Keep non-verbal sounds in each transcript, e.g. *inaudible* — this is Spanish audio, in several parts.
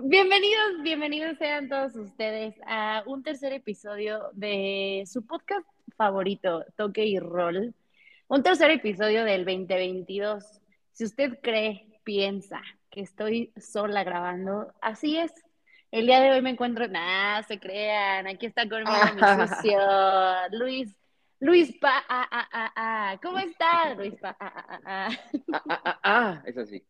Bienvenidos, bienvenidos sean todos ustedes a un tercer episodio de su podcast favorito, Toque y Roll. Un tercer episodio del 2022. Si usted cree, piensa que estoy sola grabando, así es. El día de hoy me encuentro, nada, se crean, aquí está conmigo mi *laughs* socio, Luis Luis Pa, ah, ah. ¿cómo estás, Luis Pa? Ah, es así.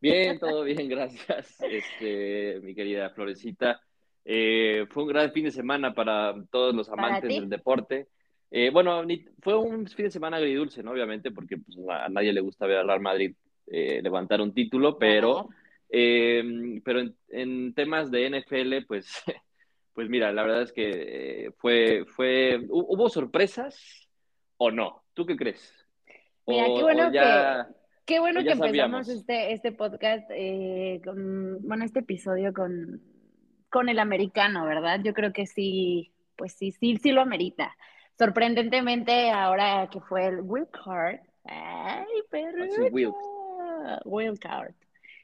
Bien, todo bien, gracias, este, mi querida Florecita. Eh, fue un gran fin de semana para todos los amantes del deporte. Eh, bueno, fue un fin de semana agridulce, ¿no? Obviamente, porque pues, a nadie le gusta ver al Real Madrid eh, levantar un título, pero, pero en, en, temas de NFL, pues *laughs* Pues mira, la verdad es que eh, fue, fue, ¿hubo sorpresas o no? ¿Tú qué crees? Mira, qué bueno que, qué bueno que empezamos este, este podcast, eh, con, bueno, este episodio con, con el americano, ¿verdad? Yo creo que sí, pues sí, sí, sí lo amerita. Sorprendentemente, ahora que fue el Will Card, ay, perro, Will Card.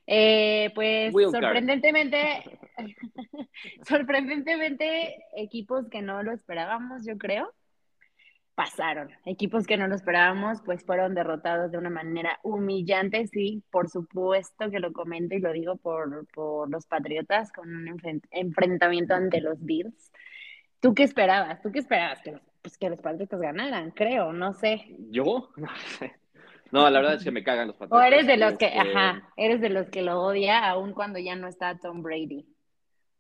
Eh, pues sorprendentemente, *laughs* *laughs* sorprendentemente, equipos que no lo esperábamos, yo creo, pasaron. Equipos que no lo esperábamos, pues fueron derrotados de una manera humillante, sí, por supuesto que lo comento y lo digo por, por los Patriotas con un enfrentamiento ante los Bills. ¿Tú qué esperabas? ¿Tú qué esperabas? Que los, pues, que los Patriotas ganaran, creo, no sé. ¿Yo? *laughs* No sé. No, la verdad es que me cagan los patriotas. O eres de los que, este, ajá, eres de los que lo odia aún cuando ya no está Tom Brady.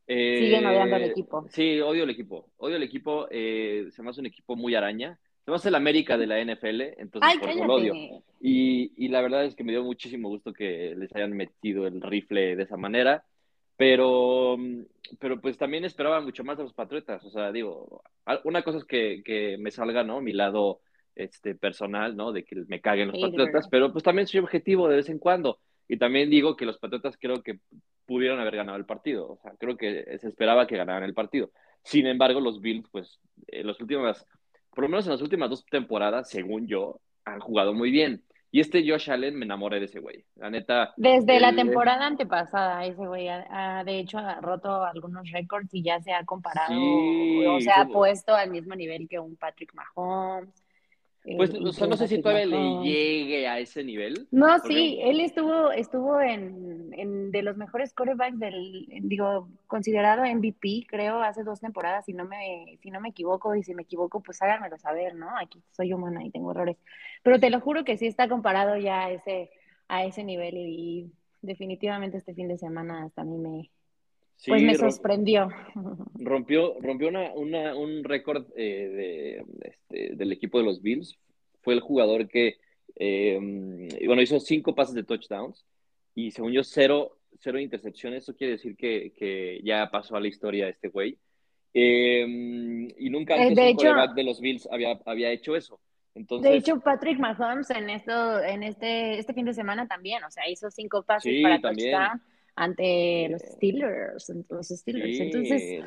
Eh, Siguen odiando al equipo. Sí, odio el equipo. Odio el equipo. Eh, se me hace un equipo muy araña. Se me hace el América de la NFL, entonces por eso lo odio. Y, y, la verdad es que me dio muchísimo gusto que les hayan metido el rifle de esa manera. Pero, pero pues también esperaba mucho más de los Patriotas. O sea, digo, una cosa es que, que me salga, ¿no? Mi lado este, personal, ¿no? De que me caguen los Patriotas, pero pues también soy objetivo de vez en cuando. Y también digo que los Patriotas creo que pudieron haber ganado el partido. O sea, creo que se esperaba que ganaran el partido. Sin embargo, los Bills, pues, en las últimas, por lo menos en las últimas dos temporadas, según yo, han jugado muy bien. Y este Josh Allen me enamoré de ese güey. La neta. Desde la temporada antepasada, ese güey ha, de hecho ha roto algunos récords y ya se ha comparado o se ha puesto al mismo nivel que un Patrick Mahomes pues no sé si todavía le llegue a ese nivel. No, sí, él estuvo, estuvo en, en, de los mejores quarterbacks del, digo, considerado MVP, creo, hace dos temporadas, si no me, si no me equivoco, y si me equivoco, pues háganmelo saber, ¿no? Aquí soy humana y tengo errores. Pero te lo juro que sí está comparado ya a ese, a ese nivel y definitivamente este fin de semana hasta a mí me, pues me sorprendió. Rompió, rompió una, una, un récord eh, de, este, del equipo de los Bills. Fue el jugador que, eh, bueno, hizo cinco pases de touchdowns y según yo, cero, cero intercepciones. Eso quiere decir que, que ya pasó a la historia este güey. Eh, y nunca antes de hecho, de los Bills había, había hecho eso. Entonces, de hecho, Patrick Mahomes en esto, en este, este fin de semana también, o sea, hizo cinco pases para touchdown ante los Steelers, los Steelers. Entonces,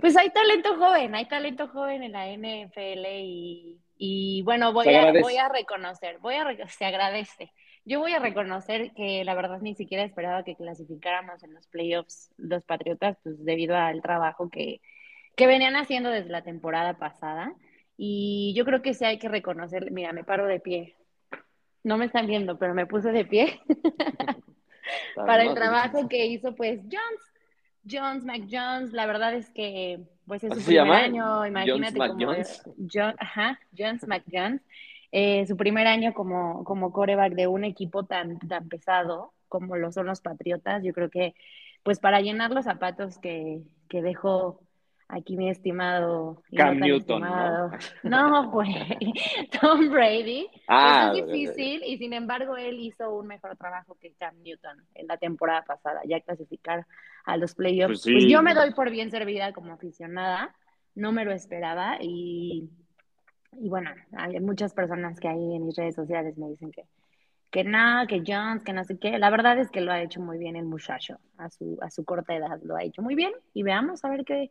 pues hay talento joven, hay talento joven en la NFL y, y bueno, voy a, voy a reconocer, voy a se agradece. Yo voy a reconocer que la verdad ni siquiera esperaba que clasificáramos en los playoffs los Patriotas, pues debido al trabajo que, que venían haciendo desde la temporada pasada. Y yo creo que sí hay que reconocer, mira, me paro de pie. No me están viendo, pero me puse de pie. *laughs* para el trabajo que hizo pues Jones, Jones, McJones, la verdad es que pues es su primer año, imagínate Jones, como John, ajá, Jones McJones, eh, su primer año como, como coreback de un equipo tan, tan pesado como lo son los Patriotas, yo creo que pues para llenar los zapatos que, que dejó aquí mi estimado. Cam Newton. ¿no? güey. *laughs* *laughs* Tom Brady. Ah, es difícil y sin embargo él hizo un mejor trabajo que Cam Newton en la temporada pasada, ya clasificar a los playoffs. Pues, pues, yo me doy por bien servida como aficionada, no me lo esperaba y, y bueno, hay muchas personas que ahí en mis redes sociales me dicen que que nada, que Jones, que no sé qué. La verdad es que lo ha hecho muy bien el muchacho, a su, a su corta edad lo ha hecho muy bien y veamos a ver qué,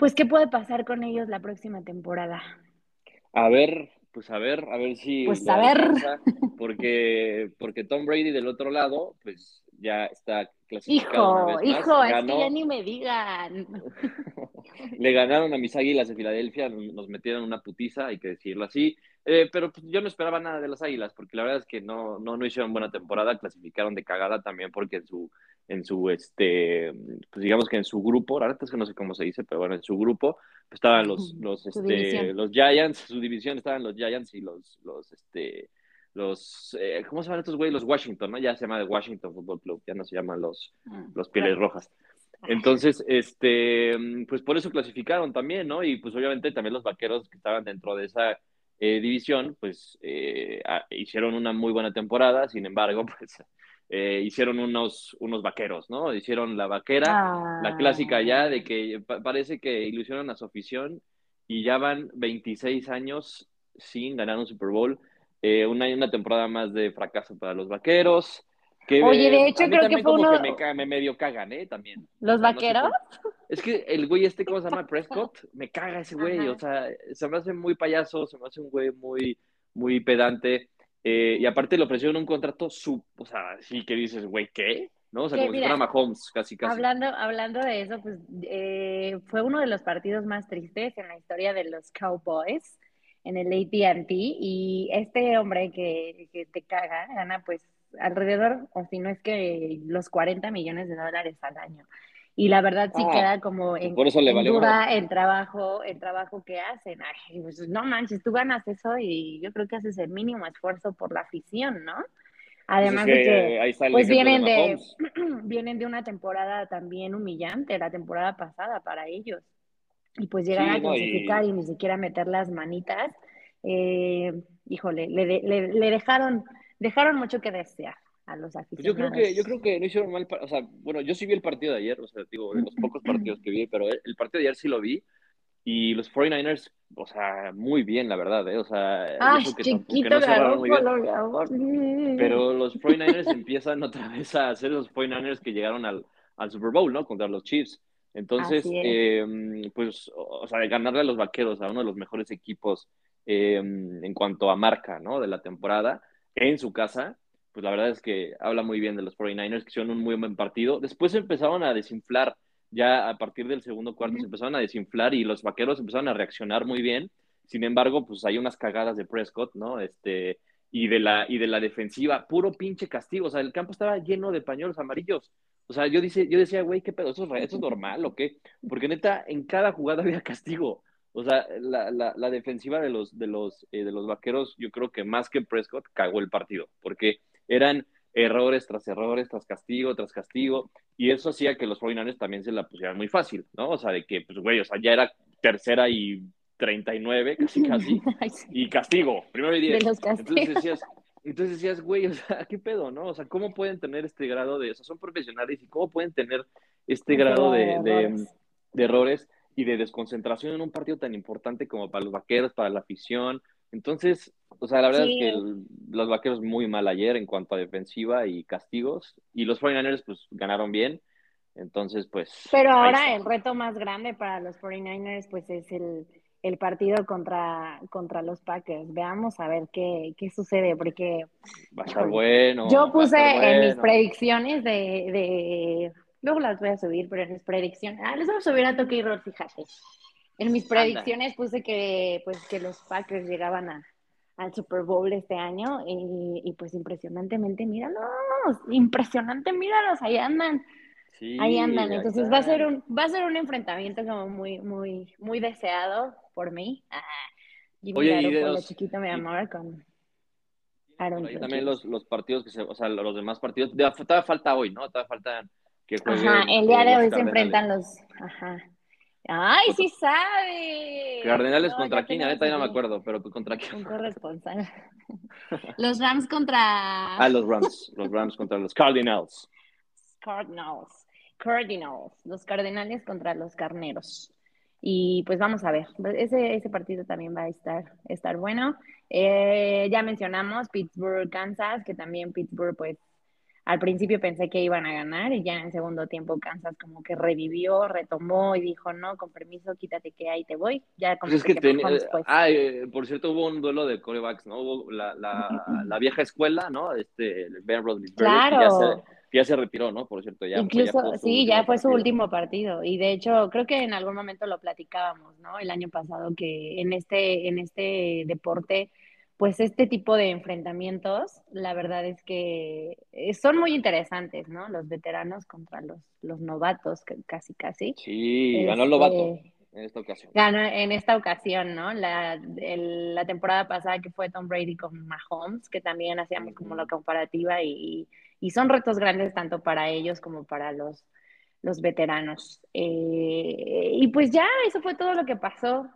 pues, ¿qué puede pasar con ellos la próxima temporada? A ver, pues a ver, a ver si. Pues a ver. Porque, porque Tom Brady del otro lado, pues ya está clasificado. Hijo, hijo, es que ya ni me digan. *laughs* Le ganaron a mis águilas de Filadelfia, nos metieron una putiza, hay que decirlo así. Eh, pero pues, yo no esperaba nada de las águilas, porque la verdad es que no, no, no hicieron buena temporada, clasificaron de cagada también porque en su, en su este, pues digamos que en su grupo, la verdad es que no sé cómo se dice, pero bueno, en su grupo pues, estaban los, los, este, los Giants, su división estaban los Giants y los, los, este, los, eh, ¿cómo se llaman estos güeyes? Los Washington, ¿no? Ya se llama el Washington Football Club, ya no se llaman los, ah, los Pieles Rojas. Entonces, este, pues por eso clasificaron también, ¿no? Y pues obviamente también los vaqueros que estaban dentro de esa eh, división, pues eh, hicieron una muy buena temporada, sin embargo, *laughs* pues eh, hicieron unos, unos vaqueros, ¿no? Hicieron la vaquera, la clásica ya de que parece que ilusionan a su afición y ya van 26 años sin ganar un Super Bowl. una, una temporada más de fracaso para los vaqueros. Oye, de hecho creo que fue uno... Que me, medio cagan, ¿eh? También. ¿Los vaqueros? es que el güey este, ¿cómo se llama? *laughs* Prescott, me caga ese güey, o sea, se me hace muy payaso, se me hace un güey muy, muy pedante, eh, y aparte le ofrecieron un contrato sub, o sea, sí que dices, güey, ¿qué? ¿no? O sea, como si fuera Mahomes, casi, casi. Hablando, hablando de eso, pues eh, fue uno de los partidos más tristes en la historia de los Cowboys en el AT&T y este hombre que, que te caga gana pues alrededor, o si no es que los 40 millones de dólares al año. Y la verdad sí ah, queda como en, duda el trabajo, el trabajo que hacen. Pues, no manches, tú ganas eso y yo creo que haces el mínimo esfuerzo por la afición, ¿no? Además pues de que pues vienen de, *clears throat* vienen de una temporada también humillante, la temporada pasada para ellos. Y pues llegan a clasificar y... ni siquiera meter las manitas. Eh, híjole, le, le dejaron dejaron mucho que desear a los aficionados. Pues yo creo que, yo creo que no hicieron mal, o sea, bueno, yo sí vi el partido de ayer, o sea, digo, de los pocos partidos que vi, pero el, partido de ayer sí lo vi, y los 49ers, o sea, muy bien, la verdad, ¿eh? O sea, ah, chiquito Pero los 49ers empiezan otra vez a ser los 49ers que llegaron al, al Super Bowl, ¿no? Contra los Chiefs. Entonces, eh, pues, o sea, ganarle a los vaqueros, a uno de los mejores equipos eh, en cuanto a marca, ¿no? De la temporada en su casa, pues la verdad es que habla muy bien de los 49ers, que hicieron un muy buen partido. Después empezaron a desinflar, ya a partir del segundo cuarto se empezaron a desinflar y los vaqueros empezaron a reaccionar muy bien. Sin embargo, pues hay unas cagadas de Prescott, ¿no? Este, y de la, y de la defensiva, puro pinche castigo. O sea, el campo estaba lleno de pañuelos amarillos. O sea, yo, dice, yo decía, güey, ¿qué pedo? ¿Eso es, ¿Eso es normal o qué? Porque neta, en cada jugada *laughs* había castigo. O sea, la, la, la defensiva de los, de, los, eh, de los vaqueros, yo creo que más que Prescott, cagó el partido, porque eran errores tras errores, tras castigo, tras castigo, y eso hacía que los 49 también se la pusieran muy fácil, ¿no? O sea, de que, pues, güey, o sea, ya era tercera y 39, casi, *laughs* casi, y castigo, primero y diez. Entonces decías, entonces decías, güey, o sea, ¿qué pedo, no? O sea, ¿cómo pueden tener este grado de, o sea, son profesionales y cómo pueden tener este grado de, de, de errores? y de desconcentración en un partido tan importante como para los vaqueros, para la afición. Entonces, o sea, la verdad es que los vaqueros muy mal ayer en cuanto a defensiva y castigos, y los 49ers pues ganaron bien. Entonces, pues. Pero ahora el reto más grande para los 49ers, pues es el, el partido contra, contra los Packers. Veamos a ver qué, qué sucede, porque. Va a estar bueno. Yo puse en mis predicciones de, de Luego las voy a subir, pero en mis predicciones. Ah, les voy a subir a Toque y Roll, fíjate. En mis predicciones puse que, pues, que los Packers llegaban a, al Super Bowl este año y, pues impresionantemente, míralos, impresionante, míralos, ahí andan. ahí andan. Entonces va a ser un, va a ser un enfrentamiento como muy, muy, muy deseado por mí. Ah, Oye, y de los, chiquito mi amor con Aaron. Y también los, los partidos que se, o sea, los demás partidos, todavía falta hoy, ¿no? Todavía faltan Ajá, el día de hoy se enfrentan los. Ajá. ¡Ay, sí sabe! Cardenales contra quién, ahorita ya no me acuerdo, pero contra quién. Un corresponsal. *laughs* los Rams contra. Ah, los Rams. Los Rams contra los Cardinals. Cardinals. Cardinals. Los Cardenales contra los Carneros. Y pues vamos a ver. Ese, ese partido también va a estar, estar bueno. Eh, ya mencionamos Pittsburgh, Kansas, que también Pittsburgh, pues al principio pensé que iban a ganar y ya en el segundo tiempo Kansas como que revivió, retomó y dijo, no, con permiso, quítate que ahí te voy. Ya como pues es que, ah, eh, por cierto, hubo un duelo de corebacks, ¿no? Hubo la, la, la vieja escuela, ¿no? Este, Ben claro. ya se retiró, ¿no? Por cierto, ya. Incluso, sí, ya fue su último partido. Y de hecho, creo que en algún momento lo platicábamos, ¿no? El año pasado, que en este, en este deporte, pues este tipo de enfrentamientos, la verdad es que eh, son muy interesantes, ¿no? Los veteranos contra los, los novatos, casi, casi. Sí, ganó el novato este, en esta ocasión. Ganó en esta ocasión, ¿no? La, la temporada pasada que fue Tom Brady con Mahomes, que también hacíamos como la comparativa y y son retos grandes tanto para ellos como para los, los veteranos. Eh, y pues ya, eso fue todo lo que pasó.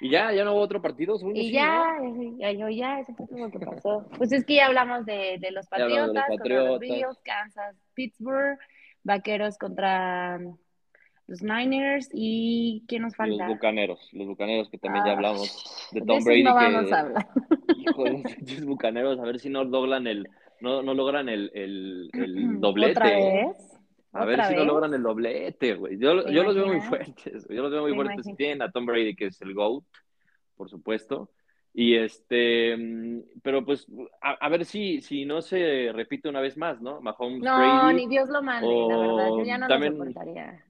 ¿Y ya? ¿Ya no hubo otro partido? Y ya, ya, yo ya, eso fue todo lo que pasó. Pues es que ya hablamos de, de los Patriotas, contra los Bills, Kansas, Pittsburgh, Vaqueros contra los Niners y ¿quién nos falta? Los Bucaneros, los Bucaneros que también ya ah, hablamos de Tom Brady. No vamos a hablar. *laughs* Hijo de los Bucaneros, a ver si no doblan el, no, no logran el, el, el *clears throat* doblete. ¿Otra vez? A ver si no logran el doblete, güey. Yo, yo los veo muy fuertes, yo los veo muy fuertes. Tienen a Tom Brady, que es el GOAT, por supuesto. Y este, pero pues, a, ver si, si no se repite una vez más, ¿no? Mahomes, no, ni Dios lo mande, la verdad, yo ya no también, lo soportaría.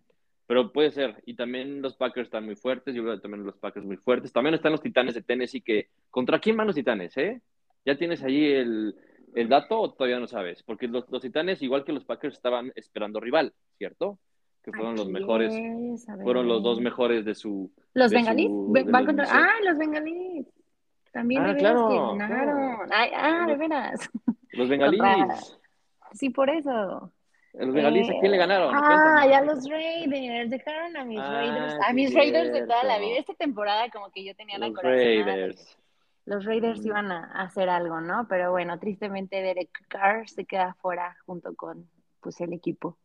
Pero puede ser, y también los Packers están muy fuertes, yo creo que también los Packers muy fuertes. También están los Titanes de Tennessee, que, ¿contra quién van los Titanes, eh? Ya tienes allí el, ¿El dato o todavía no sabes? Porque los, los, Titanes, igual que los Packers, estaban esperando rival, ¿cierto? Que fueron los mejores, fueron los dos mejores de su... ¿Los bengalíes? Ah, los bengalíes. También ah, de claro, que ganaron. ah, de veras. Los *laughs* bengalíes. Sí, por eso. Los bengalíes, ¿a quién le ganaron? Ah, ya los Raiders, dejaron a mis ah, Raiders, a mis Raiders de toda la vida. Esta temporada como que yo tenía la corazón. Raiders los Raiders iban a hacer algo, ¿no? Pero bueno, tristemente Derek Carr se queda fuera junto con pues el equipo.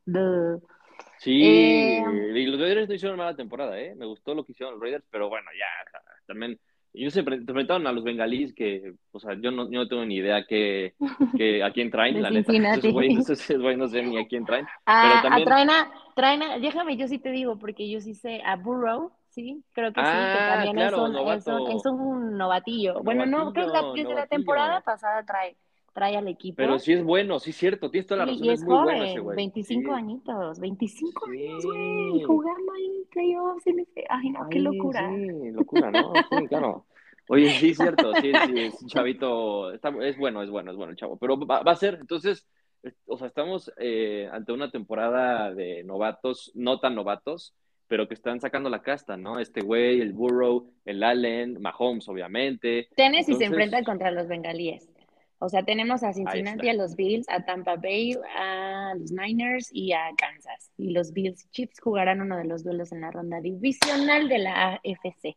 Sí, eh, y los Raiders no hicieron mala temporada, ¿eh? Me gustó lo que hicieron los Raiders, pero bueno, ya, también ellos se enfrentaron a los bengalíes que, o sea, yo no, yo no tengo ni idea que, *laughs* que a quién traen, la neta. Esos güeyes, no sé ni a quién traen. *laughs* Ah, pero también... a traen, a, traen a, déjame, yo sí te digo, porque yo sí sé a Burrow, sí, creo que sí, que ah, también es, un, es, un, novatillo. Bueno, no, creo que desde la temporada pasada trae, trae al equipo. Pero sí es bueno, sí es cierto, tienes toda la razón. Y es, muy joven, bueno ese güey. 25 añitos, 25 años, güey, jugando ahí en playoffs. Ay, no, qué locura. Sí, locura, ¿no? Sí, claro. Oye, sí, es cierto, sí, sí, es un chavito, está, es bueno, es bueno, es bueno el chavo, pero va, va a ser, entonces, o sea, estamos eh, ante una temporada de novatos, no tan novatos, pero que están sacando la casta, ¿no? Este güey, el Burrow, el Allen, Mahomes, obviamente. Tennessee se enfrenta contra los bengalíes. O sea, tenemos a Cincinnati, a los Bills, a Tampa Bay, a los Niners y a Kansas. Y los Bills Chiefs jugarán uno de los duelos en la ronda divisional de la AFC.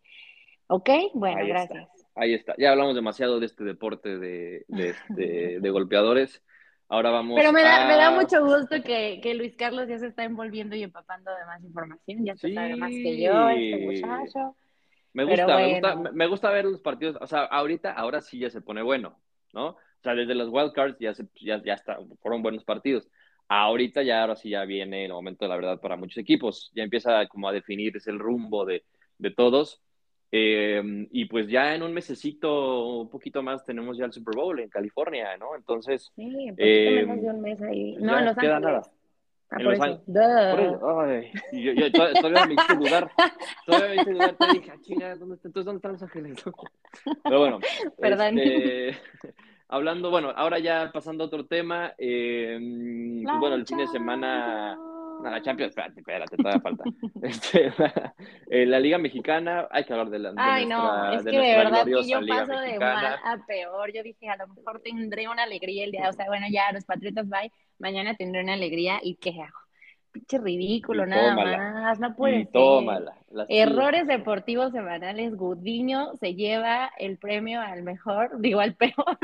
¿Ok? Bueno, gracias. Ahí está. Ya hablamos demasiado de este deporte de, de, este, *laughs* de golpeadores. Ahora vamos Pero me da, me da mucho gusto que, que, Luis Carlos ya se está envolviendo y empapando de más información, ya se sabe más que yo, este muchacho. Me gusta, me gusta, me gusta ver los partidos, o sea, ahorita, ahora sí ya se pone bueno, ¿no? O sea, desde los wildcards ya, se, ya, ya está, fueron buenos partidos. Ahorita ya, ahora sí ya viene el momento de la verdad para muchos equipos. Ya empieza como a definirse el rumbo de, de todos. Em, y pues ya en un mesecito, un poquito más, tenemos ya el Super Bowl en California, ¿no? Entonces. Sí, un eh, menos de un mes ahí. No, en Los Ángeles. Nada. Ah, en Los Ángeles. Ay, yo, yo, *laughs* todavía me hice dudar. Todavía me hice dudar. Te dije, chinga, ¿dónde está? Entonces, ¿dónde están Los Ángeles? *laughs* Pero bueno. Perdón. Este, *laughs* hablando, bueno, ahora ya pasando a otro tema. Eh, pues, bueno, el fin de semana la Champions, espérate, espérate, todavía falta. *laughs* Este, *laughs* la, Liga Mexicana, hay que hablar de la. De Ay, no, es que de verdad que yo paso de mal a peor. Yo dije, a lo mejor tendré una alegría el día, o sea, bueno, ya los Patriotas bye, mañana tendré una alegría y ¿qué hago? Pinche ridículo, nada más, no puede tómala, Errores deportivos semanales, Gudiño se lleva el premio al mejor, digo al peor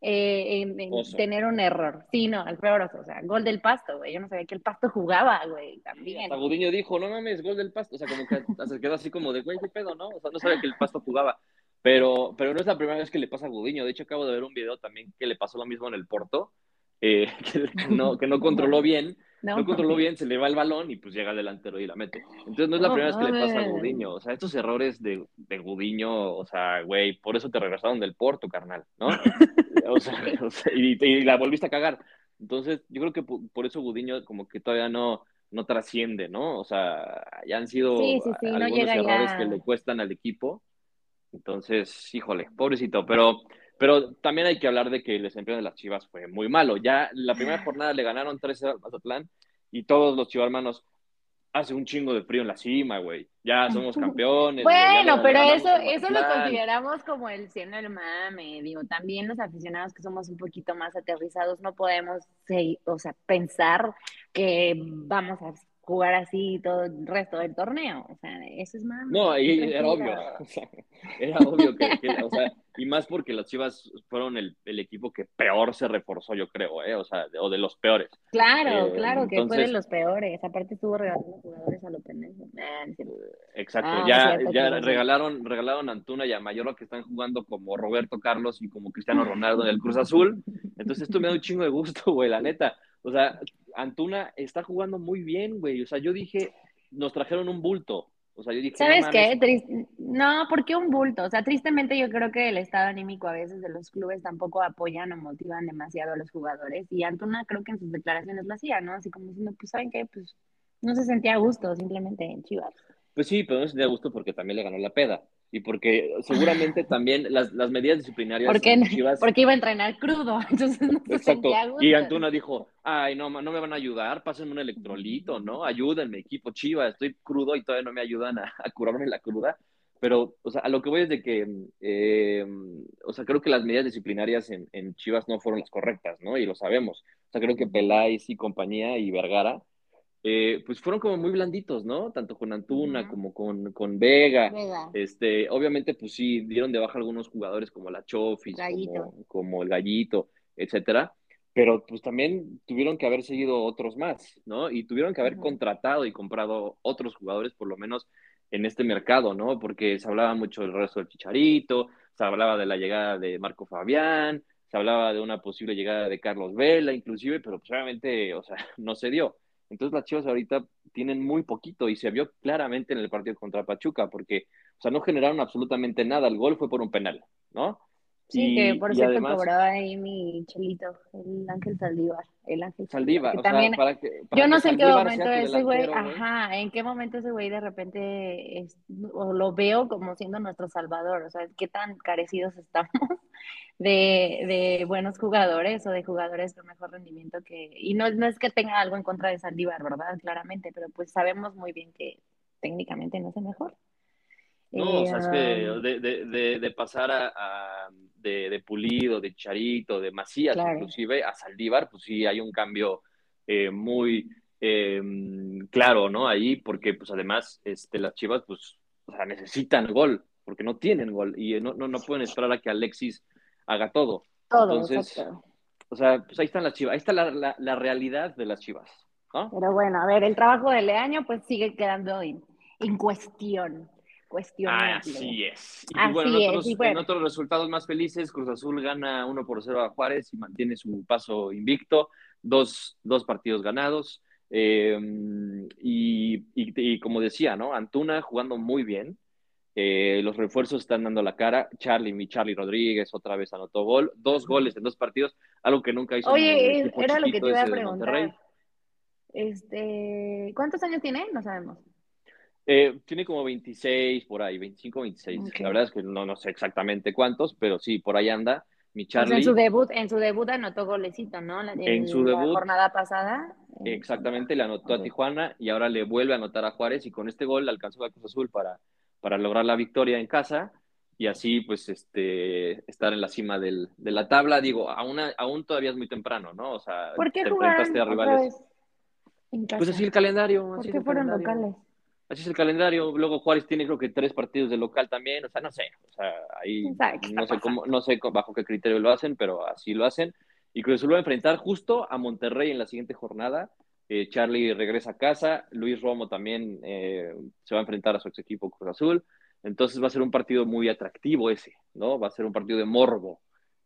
eh, en, tener un error. Sí, no, al peor o sea, gol del pasto, güey. Yo no sabía que el pasto jugaba, güey, también. Gudiño dijo, no mames, gol del pasto. O sea, como que se quedó así como de, güey, qué pedo, ¿no? O sea, no sabía que el pasto jugaba. Pero, pero no es la primera vez que le pasa a Gudiño. De hecho, acabo de ver un video también que le pasó lo mismo en el Porto, eh, *laughs* que, no, que no controló bien. No. controló bien, se le va el balón y pues llega al delantero y la mete. Entonces no es la primera vez que le pasa a Gudiño. O sea, estos errores de, de Gudiño, o sea, güey, por eso te regresaron del Porto, carnal, ¿no? *laughs* o sea, *laughs* y, la volviste a cagar. Entonces, yo creo que por eso Gudiño como que todavía no, no trasciende, ¿no? O sea, ya han sido algunos errores que le cuestan al equipo. Entonces, híjole, pobrecito, pero, pero también hay que hablar de que el desempeño de las Chivas fue muy malo. Ya la primera jornada le ganaron 13 al Mazatlán y todos los chivarmanos, hace un chingo de frío en la cima, güey. Ya somos *laughs* campeones. bueno, pero eso, eso lo consideramos como el cielo del mame. Digo, también los aficionados que somos un poquito más aterrizados no podemos, o sea, pensar que vamos a jugar así todo el resto del torneo. O sea, eso es más. No, *laughs* era obvio. era obvio que, o sea, y más porque las Chivas fueron el, el, equipo que peor se reforzó, yo creo, ¿eh? O sea, o de los peores. Claro, eh, claro, que fue de los peores. Aparte estuvo regalando jugadores a lo pendejo. Exacto, ah, ya, ya regalaron, regalaron a Antuna y a Mayorga que están jugando como Roberto Carlos y como Cristiano Ronaldo en el Cruz Azul. Entonces esto me da un chingo de gusto, güey, la neta. O sea, Antuna está jugando muy bien, güey. O sea, yo dije, nos trajeron un bulto. O sea, yo dije, ¿sabes qué? No, ¿por qué un bulto? O sea, tristemente yo creo que el estado anímico a veces de los clubes tampoco apoyan o motivan demasiado a los jugadores. Y Antuna creo que en sus declaraciones lo hacía, ¿no? Así como diciendo, pues, ¿saben qué? Pues no se sentía a gusto simplemente en Chivas. Pues sí, pero no se sentía a gusto porque también le ganó la peda y porque seguramente *laughs* también las, las medidas disciplinarias porque, porque iba a entrenar crudo, *laughs* entonces no Exacto. Y Antuna dijo, ay, no, no me van a ayudar, pásenme un electrolito, ¿no? Ayúdenme, equipo Chivas, estoy crudo y todavía no me ayudan a, curarme la cruda. Pero, o sea, a lo que voy es de que, eh, o sea, creo que las medidas disciplinarias en, en Chivas no fueron las correctas, ¿no? Y lo sabemos. O sea, creo que Peláez y compañía y Vergara eh, pues fueron como muy blanditos, ¿no? Tanto con Antuna como con, con Vega. Este, obviamente, pues sí, dieron de baja algunos jugadores como la Chofis, como, el Gallito, etcétera. Pero pues también tuvieron que haber seguido otros más, ¿no? Y tuvieron que haber contratado y comprado otros jugadores, por lo menos en este mercado, ¿no? Porque se hablaba mucho del resto del Chicharito, se hablaba de la llegada de Marco Fabián, se hablaba de una posible llegada de Carlos Vela, inclusive, pero pues obviamente, o sea, *laughs* no se dio. Entonces las Chivas ahorita tienen muy poquito y se vio claramente en el partido contra Pachuca porque, o sea, no generaron absolutamente nada. El gol fue por un penal, ¿no? Sí, que por cierto cobraba ahí mi chelito, el Ángel Saldívar. El Ángel Saldívar. también, yo no sé en qué momento ese güey, ajá, en qué momento ese güey de repente o lo veo como siendo nuestro salvador, o sea, qué tan carecidos estamos *laughs* de, de buenos jugadores o de jugadores con mejor rendimiento que, y no, no es que tenga algo en contra de Saldívar, ¿verdad? Claramente, pero pues sabemos muy bien que técnicamente no es el mejor. No, o sea, es que eh, de, de, de, pasar a, de, Pulido, de Charito, de Macías, inclusive a Saldívar, pues sí hay un cambio eh, muy eh, claro, ¿no? Ahí, porque pues además este, las Chivas, pues, o sea, necesitan gol, porque no tienen gol y no, no, no pueden esperar a que Alexis haga todo. Todo, Entonces, o sea, pues ahí están las Chivas, ahí está la, la, la realidad de las Chivas. ¿no? Pero bueno, a ver, el trabajo de Leaño pues sigue quedando en, en cuestión cuestionable. Así es. Y bueno, en, otros, en, otros, resultados más felices, Cruz Azul gana 1 por 0 a Juárez y mantiene su paso invicto, dos, dos partidos ganados. Eh, y, y, como decía, ¿no? Antuna jugando muy bien. Eh, los refuerzos están dando la cara. Charlie, mi Charlie Rodríguez otra vez anotó gol. Dos goles en dos partidos, algo que nunca hizo. Oye, era lo que te iba a preguntar. Este, ¿Cuántos años tiene? No sabemos. Eh, tiene como 26 por ahí, 25, 26. La verdad es que no, no sé exactamente cuántos, pero sí, por ahí anda. Mi Charlie. en su debut, en su debut anotó golecito, ¿no? en, su debut. jornada pasada. Exactamente, le anotó a Tijuana y ahora le vuelve a anotar a Juárez y con este gol alcanzó a Cruz Azul para, para lograr la victoria en casa y así pues este estar en la cima del, de la tabla. Digo, aún, aún todavía es muy temprano, ¿no? O sea, ¿Por qué te enfrentaste a rivales. Pues así el calendario. ¿Por qué fueron locales? Así es el calendario. Luego Juárez tiene creo que tres partidos de local también, o sea, no sé, o sea, ahí no sé cómo, no sé bajo qué criterio lo hacen, pero así lo hacen. Y Cruz Azul va a enfrentar justo a Monterrey en la siguiente jornada. Eh, Charlie regresa a casa, Luis Romo también eh, se va a enfrentar a su ex equipo Cruz Azul. Entonces va a ser un partido muy atractivo ese, ¿no? Va a ser un partido de morbo.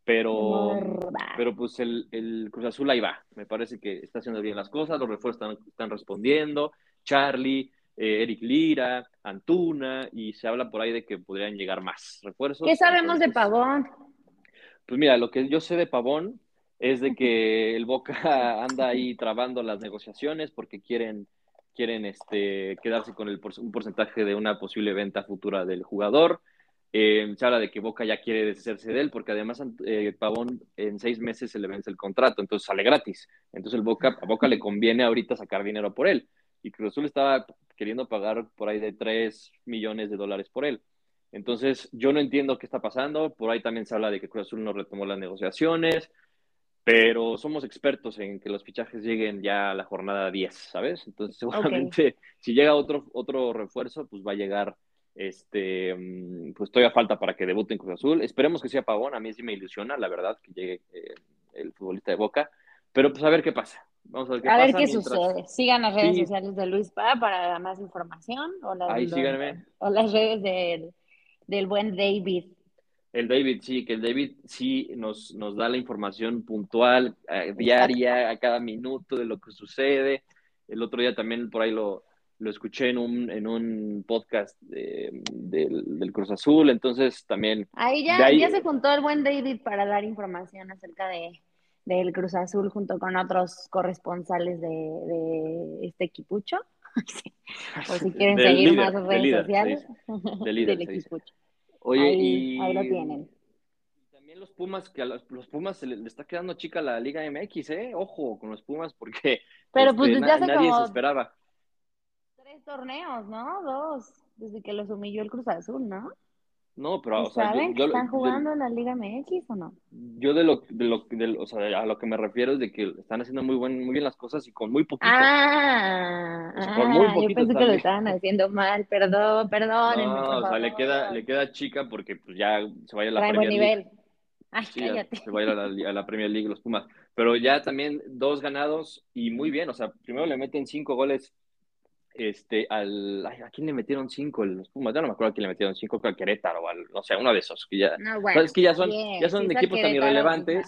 Pero, pero pues el, el, Cruz Azul ahí va. Me parece que está haciendo bien las cosas, los refuerzos están, están respondiendo. Charlie, eh, Eric Lira, Antuna, y se habla por ahí de que podrían llegar más refuerzos. ¿Qué sabemos de Pavón? Pues mira, lo que yo sé de Pavón es de que *laughs* el Boca anda ahí trabando las negociaciones porque quieren, quieren este, quedarse con el, un porcentaje de una posible venta futura del jugador. Eh, se habla de que Boca ya quiere deshacerse de él porque además eh, Pavón en seis meses se le vence el contrato, entonces sale gratis. Entonces el Boca, a Boca le conviene ahorita sacar dinero por él. Y Cruz Azul estaba queriendo pagar por ahí de 3 millones de dólares por él. Entonces yo no entiendo qué está pasando. Por ahí también se habla de que Cruz Azul no retomó las negociaciones pero somos expertos en que los fichajes lleguen ya a la jornada 10, ¿sabes? Entonces, *laughs* seguramente si llega otro, otro refuerzo, pues va a llegar, este, mm, pues todavía falta para que debute en Cruz Azul. Esperemos que sea Pavón, a mí sí me ilusiona, la verdad, que llegue eh, el futbolista de Boca, pero pues a ver qué pasa. Vamos a ver qué a ver qué sucede. Sigan las redes sociales de Luis Pa para más información. O las, Ahí síganme. O las redes del, del buen David. El David, sí, que el David sí nos, nos da la información puntual, eh, diaria, a cada minuto de lo que sucede. El otro día también por ahí lo, lo escuché en un, en un podcast del, Cruz Azul, entonces también... Ahí ya, ya se juntó el buen David para dar información acerca de, del Cruz Azul junto con otros corresponsales de, de este equipucho. *laughs* o si quieren seguir más redes sociales, del *laughs* equipucho. Oye, ahí, y ahí lo tienen. También los Pumas, que a los, Pumas se le, está quedando chica la Liga MX, ¿eh? Ojo con los Pumas porque Pero pues este, nadie se esperaba. Tres torneos, ¿no? Dos, desde que los humilló el Cruz Azul, ¿no? No, pero, o sea, ¿Saben que están jugando en la Liga MX o no? Yo de lo, de lo, de, o sea, a lo que me refiero es de que están haciendo muy buen, muy bien las cosas y con muy poquito. Ah, ah yo pensé que lo estaban haciendo mal, perdón, perdón. No, o sea, le queda, le queda chica porque pues ya se vaya a la Trae Premier League. Ay, cállate. Se va a ir a la, a la, Premier League los Pumas. Pero ya también dos ganados y muy bien, o sea, primero le meten cinco goles este, al, ¿a quién le metieron cinco? Los Pumas, ya no me acuerdo a quién le metieron cinco, creo a Querétaro o al, no sé, uno de esos, que ya, es que ya son, ya son equipos tan irrelevantes,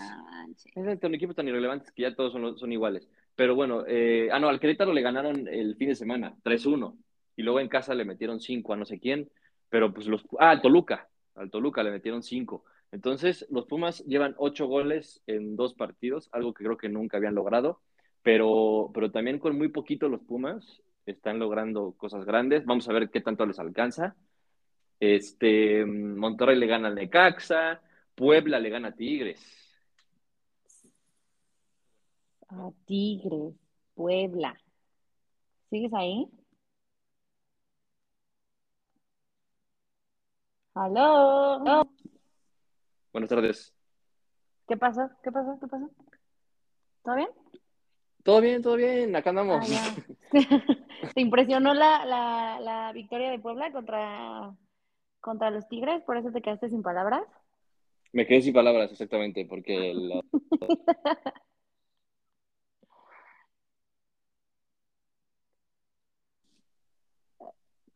son equipos tan irrelevantes que ya todos son, son iguales, pero bueno, eh, ah, no, al Querétaro le ganaron el fin de semana, 3-1, y luego en casa le metieron cinco a no sé quién, pero pues los, ah, al Toluca, al Toluca le metieron cinco, entonces los Pumas llevan ocho goles en dos partidos, algo que creo que nunca habían logrado, pero, pero también con muy poquito los Pumas están logrando cosas grandes. Vamos a ver qué tanto les alcanza. Este, Monterrey le gana al Necaxa, Puebla le gana a Tigres. A Tigres, Puebla. ¿Sigues ahí? ¿Aló? Buenas tardes. ¿Qué pasó? ¿Qué pasó? ¿Qué pasó? ¿Todo bien? Todo bien, todo bien, acá andamos. Ah, *laughs* ¿Te impresionó la, la, la, victoria de Puebla contra, contra los Tigres? ¿Por eso te quedaste sin palabras? Me quedé sin palabras, exactamente, porque... *laughs*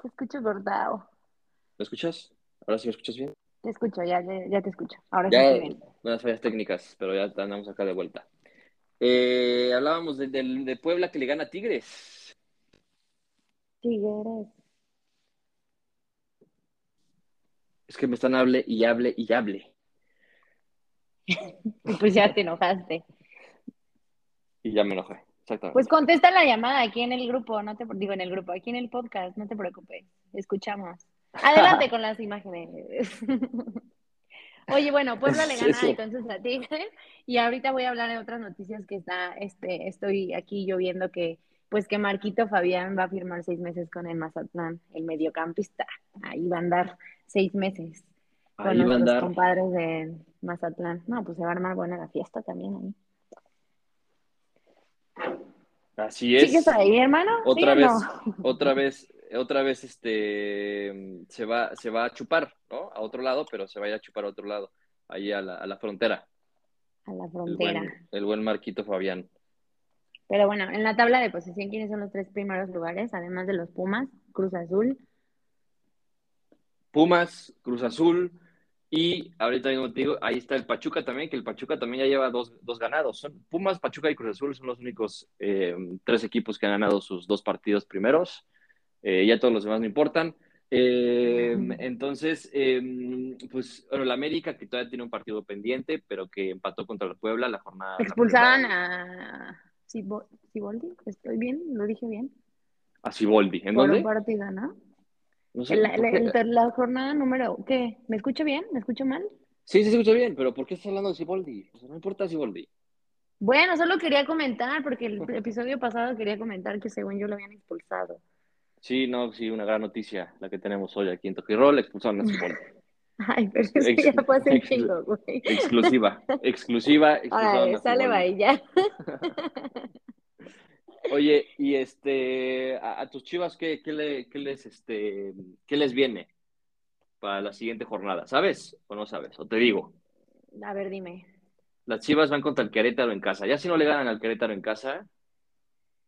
Te escucho cortado. ¿Me escuchas? ¿Ahora sí me escuchas bien? Te escucho, ya, ya, te escucho. Ahora ya, sí bien. Unas fallas técnicas, pero ya andamos acá de vuelta. Eh, hablábamos de, de, Puebla que le gana a Tigres. Tigres. Es que me están hable y hable y hable. *laughs* pues ya te enojaste. Y ya me enojé, exactamente. Pues contesta la llamada aquí en el grupo, no te digo en el grupo, aquí en el podcast, no te preocupes, escuchamos. Adelante *laughs* con las imágenes. *laughs* Oye, bueno, Puebla le gana entonces a Tigres y ahorita voy a hablar de otras noticias que está, este, estoy aquí yo viendo que, pues que Marquito Fabián va a firmar seis meses con el Mazatlán, el mediocampista. Ahí va a andar seis meses con los compadres de Mazatlán. No, pues se va a armar buena la fiesta también ahí. Así es. ¿Sigues ahí, hermano? Otra vez, otra vez otra vez este, se, va, se va a chupar, ¿no? A otro lado, pero se va a, chupar a otro lado, ahí a la, a la frontera. A la frontera. El buen, Marquito Fabián. Pero bueno, en la tabla de posición, ¿quiénes son los tres primeros lugares? Además de los Pumas, Cruz Azul. Pumas, Cruz Azul, y ahorita mismo te digo, ahí está el Pachuca también, que el Pachuca también ya lleva dos, dos ganados. Son, Pumas, Pachuca y Cruz Azul son los únicos eh, tres equipos que han ganado sus dos partidos primeros. Eh, ya todos los demás no importan. Em, entonces, em, pues, bueno, la América que todavía tiene un partido pendiente, pero que empató contra el Puebla la jornada. Expulsaban a Siboldi, estoy bien, lo dije bien. A Siboldi, ¿en Por dónde? un partido, ¿no? no sé, la, la, jornada número, ¿qué? ¿Me escucho bien? ¿Me escucho mal? Sí, sí, se escucha bien, pero ¿por qué estás hablando de Siboldi? O sea, no importa Siboldi. Bueno, solo quería comentar, porque el *laughs* episodio pasado quería comentar que según yo lo habían expulsado. Sí, no, sí, una gran noticia la que tenemos hoy aquí en Toquirol, expulsaron a Siboldi. *laughs* Ay, pero eso ya fue hace chingo, güey. Exclusiva, exclusiva, *laughs* exclusiva. Ay, sale va ya. *laughs* Oye, y este, a, tus chivas, ¿qué, qué, le, qué, les, este, ¿qué les viene para la siguiente jornada? ¿Sabes o no sabes? O te digo. A ver, dime. Las chivas van contra el Querétaro en casa. Ya si no le ganan al Querétaro en casa,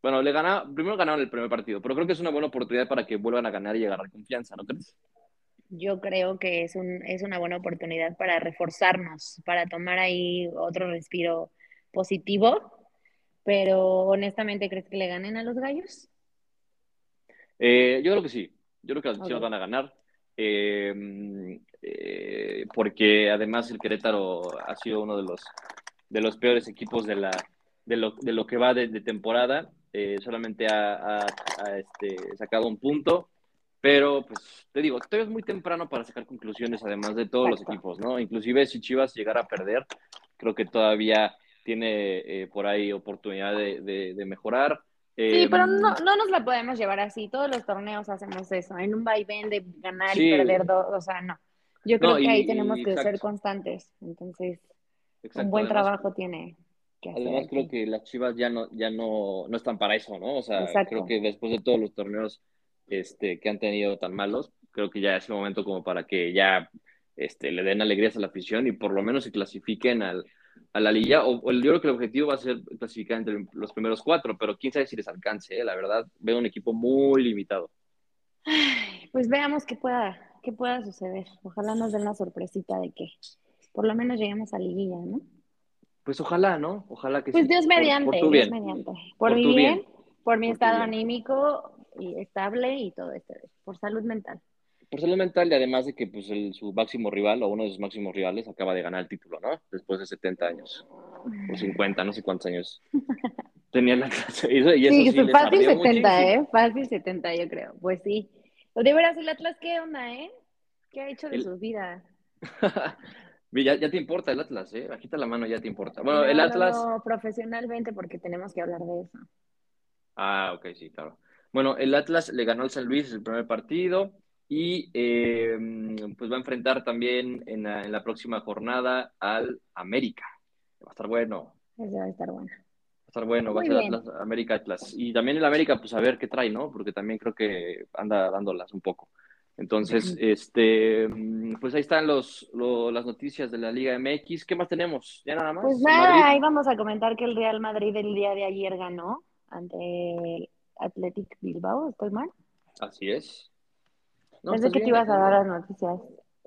bueno, le gana, primero ganaron el primer partido, pero creo que es una buena oportunidad para que vuelvan a ganar y agarrar confianza, ¿no crees? Yo creo que es, un, es una buena oportunidad para reforzarnos, para tomar ahí otro respiro positivo pero honestamente, ¿crees que le ganen a los gallos? Eh, yo creo que sí. Yo creo que las Chivas van a ganar. Eh, eh, porque además el Querétaro ha sido uno de los, de los peores equipos de, la, de, lo, de lo que va de, temporada. solamente ha, este, sacado un punto. Pero, pues, te digo, todavía es muy temprano para sacar conclusiones, además de todos los equipos, ¿no? Inclusive si Chivas llegara a perder, creo que todavía tiene eh, por ahí oportunidad de, de, mejorar. sí, pero em, no, no, nos la podemos llevar así. Todos los torneos hacemos eso, en un vaivén de ganar y perder dos, o sea, no. Yo creo que ahí tenemos que ser constantes. Entonces, un buen trabajo tiene que hacer. Además, creo que las Chivas ya no, ya no, no están para eso, ¿no? O sea, creo que después de todos los torneos este, que han tenido tan malos, creo que ya es el momento como para que ya este, le den alegrías a la afición y por lo menos se clasifiquen al, a la liga, o, yo creo que el objetivo va a ser clasificar entre los primeros cuatro, pero quién sabe si les alcance, ¿eh? la verdad, veo un equipo muy limitado. Pues veamos qué pueda, qué pueda suceder. Ojalá nos den la sorpresita de que por lo menos lleguemos a liguilla, ¿no? Pues ojalá, ¿no? Ojalá que pues Dios mediante, por, Dios mediante. Por, mi bien, por mi estado anímico y estable y todo esto, por salud mental por salud mental y además de que pues, su máximo rival o uno de sus máximos rivales acaba de ganar el título, ¿no? Después de 70 años o 50, no sé cuántos años *laughs* tenía la clase. Y sí, fácil 70, ¿eh? Fácil 70, yo creo. Pues sí. De veras, el Atlas, ¿qué onda, eh? ¿Qué ha hecho de sus vidas? *laughs* ya, ya te importa el Atlas, ¿eh? Bajita la mano, ya te importa. Bueno, el Atlas. No, profesionalmente, porque tenemos que hablar de eso. Ah, ok, sí, claro. Bueno, el Atlas le ganó al San Luis el primer partido. Y eh, pues va a enfrentar también en la, próxima jornada al América. Va a estar bueno. va a estar bueno. Va a estar bueno, va a ser Atlas, América Atlas. Y también el América, pues a ver qué trae, ¿no? Porque también creo que anda dándolas un poco. Entonces, este, pues ahí están los, las noticias de la Liga MX. ¿Qué más tenemos? ¿Ya nada más? Pues nada, ahí vamos a comentar que el Real Madrid el día de ayer ganó ante el Athletic Bilbao, ¿estoy mal? Así es. No, Pensé que te ibas a dar las noticias.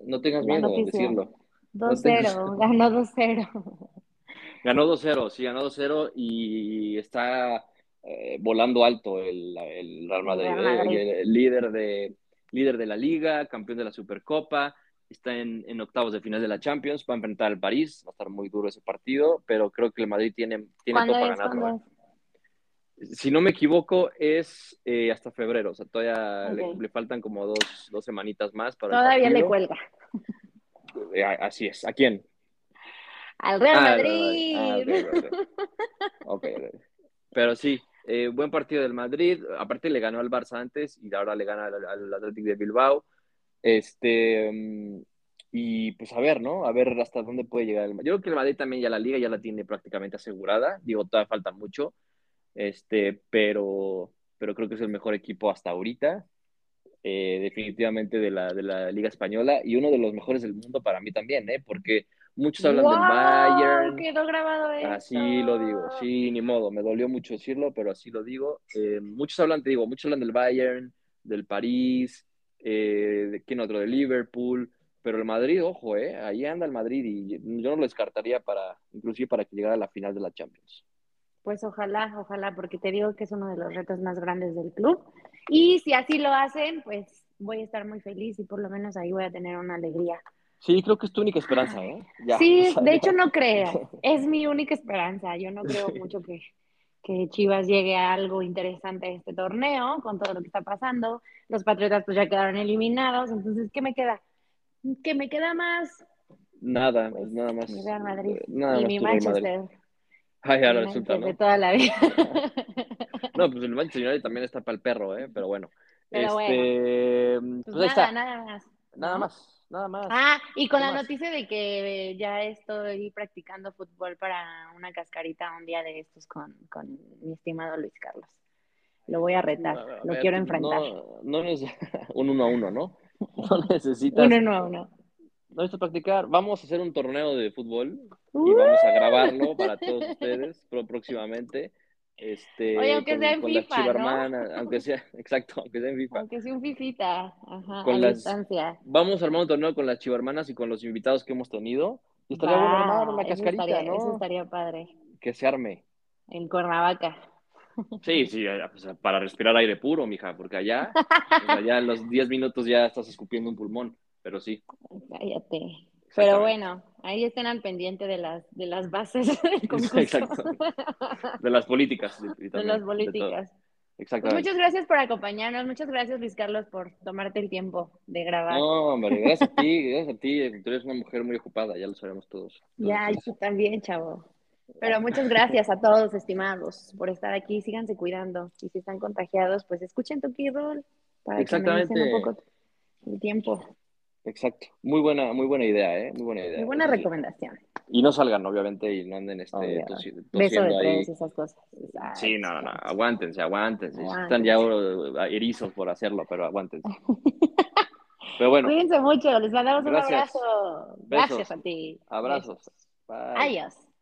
No tengas miedo de decirlo. 2-0, *laughs* ganó 2-0. Ganó 2-0, sí, ganó 2-0 y está eh, volando alto el, el Real Madrid, eh, el, líder, de, líder de la liga, campeón de la Supercopa, está en, en, octavos de final de la Champions, va a enfrentar al París, va a estar muy duro ese partido, pero creo que el Madrid tiene, tiene todo para ganarlo si no me equivoco, es eh, hasta febrero. O sea, todavía le, faltan como dos, dos semanitas más para. Todavía le cuelga. Eh, así es. ¿A quién? Al Real ah, Madrid. Ah, Pero sí, eh, buen partido del Madrid. Aparte le ganó al Barça antes y ahora le gana al, al Athletic de Bilbao. Este. Mm, y pues a ver, ¿no? A ver hasta dónde puede llegar el Yo creo que el Madrid también ya la liga ya la tiene prácticamente asegurada. Digo, todavía falta mucho este, pero, pero creo que es el mejor equipo hasta ahorita, eh, definitivamente de la, de la Liga Española y uno de los mejores del mundo para mí también, ¿eh? porque muchos hablan del Bayern. Quedó grabado Así lo digo, sí, ni modo, me dolió mucho decirlo, pero así lo digo. Eh, muchos hablan, te digo, muchos hablan del Bayern, del París, eh, de quién otro, de Liverpool, pero el Madrid, ojo, eh, ahí anda el Madrid y yo no lo descartaría para, inclusive para que llegara a la final de la Champions. Pues ojalá, ojalá, porque te digo que es uno de los retos más grandes del club. Y si así lo hacen, pues voy a estar muy feliz y por lo menos ahí voy a tener una alegría. Sí, creo que es tu única esperanza, ¿eh? sí, de hecho no creo, *laughs* es mi única esperanza. Yo no creo mucho que, que Chivas llegue a algo interesante este torneo con todo lo que está pasando. Los Patriotas pues ya quedaron eliminados, entonces ¿qué me queda? ¿Qué me queda más? Nada, pues, nada más. Mi Real Madrid y mi Manchester. Ay, ya resulta, ¿no? De toda la vida. *laughs* no, pues el Manchester United también está para el perro, ¿eh? Pero bueno. Pero este, bueno. Pues, pues nada, nada más. Nada más nada más. Ah, y con la noticia de que ya estoy practicando fútbol para una cascarita un día de estos con, con mi estimado Luis Carlos. Lo voy a retar, lo quiero enfrentar. No, no *laughs* un uno a uno, ¿no? *laughs* No necesitas. un uno a uno. No practicar. Vamos a hacer un torneo de fútbol y vamos a grabarlo para todos ustedes próximamente. Este, Oye, aunque sea en FIFA, ¿no? aunque sea, *laughs* exacto, aunque sea en FIFA. Aunque sea un fifita, ajá, con a distancia. Vamos a armar un torneo con las chivarmanas y con los invitados que hemos tenido. Y estaría bueno armar una cascarita, estaría, ¿no? Eso estaría padre. Que se arme. En Cuernavaca. Sí, sí, pues, para respirar aire puro, mija, porque allá, allá en los 10 minutos ya estás escupiendo un pulmón, pero sí. Cállate. Pero bueno, ahí estén al pendiente de las, de las bases *laughs* del concurso. Exacto. De las políticas. de las políticas. Exactamente. Pues muchas gracias por acompañarnos. Muchas gracias, Luis Carlos, por tomarte el tiempo de grabar. No, hombre, gracias a ti, gracias a ti. Tú eres una mujer muy ocupada, ya lo sabemos todos. Ya, y tú también, chavo. Pero muchas gracias a todos, estimados, por estar aquí. Síganse cuidando. Y si están contagiados, pues escuchen tu key roll para Exactamente. que un poco el tiempo. Exacto. Muy buena, muy buena idea, ¿eh? Muy buena idea. Muy buena recomendación. Y no salgan, obviamente, y no anden este, Beso de ahí. esas cosas. sí, no, no, aguántense, aguántense. Están ya uh, erizos por hacerlo, pero aguántense. *laughs* pero bueno. Cuídense mucho, les mandamos un abrazo. Gracias a ti. Abrazos. Bye. Adiós.